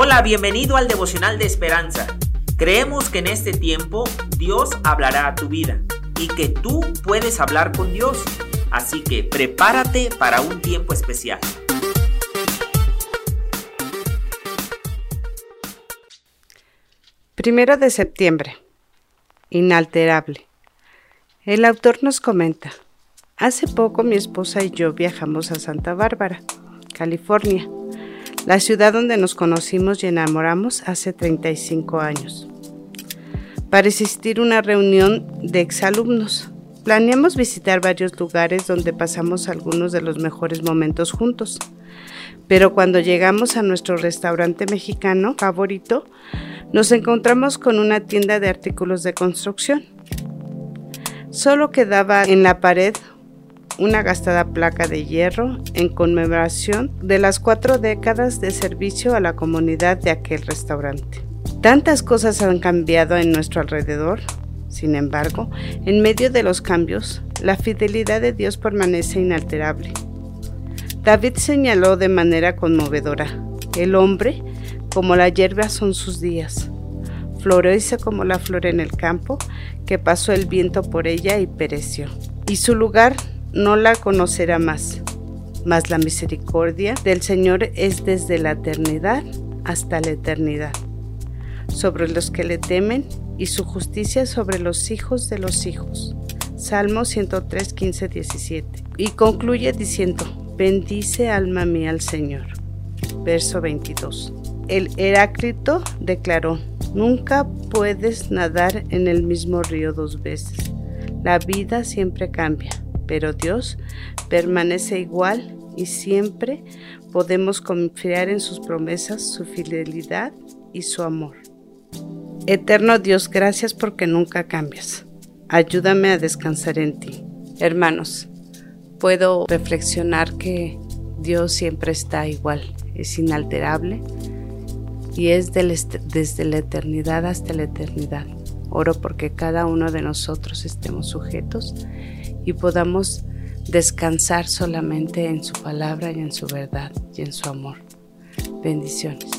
Hola, bienvenido al devocional de esperanza. Creemos que en este tiempo Dios hablará a tu vida y que tú puedes hablar con Dios. Así que prepárate para un tiempo especial. Primero de septiembre. Inalterable. El autor nos comenta, hace poco mi esposa y yo viajamos a Santa Bárbara, California la ciudad donde nos conocimos y enamoramos hace 35 años. Para asistir a una reunión de exalumnos, planeamos visitar varios lugares donde pasamos algunos de los mejores momentos juntos. Pero cuando llegamos a nuestro restaurante mexicano favorito, nos encontramos con una tienda de artículos de construcción. Solo quedaba en la pared una gastada placa de hierro en conmemoración de las cuatro décadas de servicio a la comunidad de aquel restaurante. Tantas cosas han cambiado en nuestro alrededor, sin embargo, en medio de los cambios, la fidelidad de Dios permanece inalterable. David señaló de manera conmovedora, el hombre como la hierba son sus días, florece como la flor en el campo, que pasó el viento por ella y pereció, y su lugar no la conocerá más. Mas la misericordia del Señor es desde la eternidad hasta la eternidad, sobre los que le temen y su justicia sobre los hijos de los hijos. Salmo 103, 15, 17. Y concluye diciendo, bendice alma mía al Señor. Verso 22. El Heráclito declaró, nunca puedes nadar en el mismo río dos veces. La vida siempre cambia pero Dios permanece igual y siempre podemos confiar en sus promesas, su fidelidad y su amor. Eterno Dios, gracias porque nunca cambias. Ayúdame a descansar en ti. Hermanos, puedo reflexionar que Dios siempre está igual, es inalterable y es desde la eternidad hasta la eternidad. Oro porque cada uno de nosotros estemos sujetos y podamos descansar solamente en su palabra y en su verdad y en su amor. Bendiciones.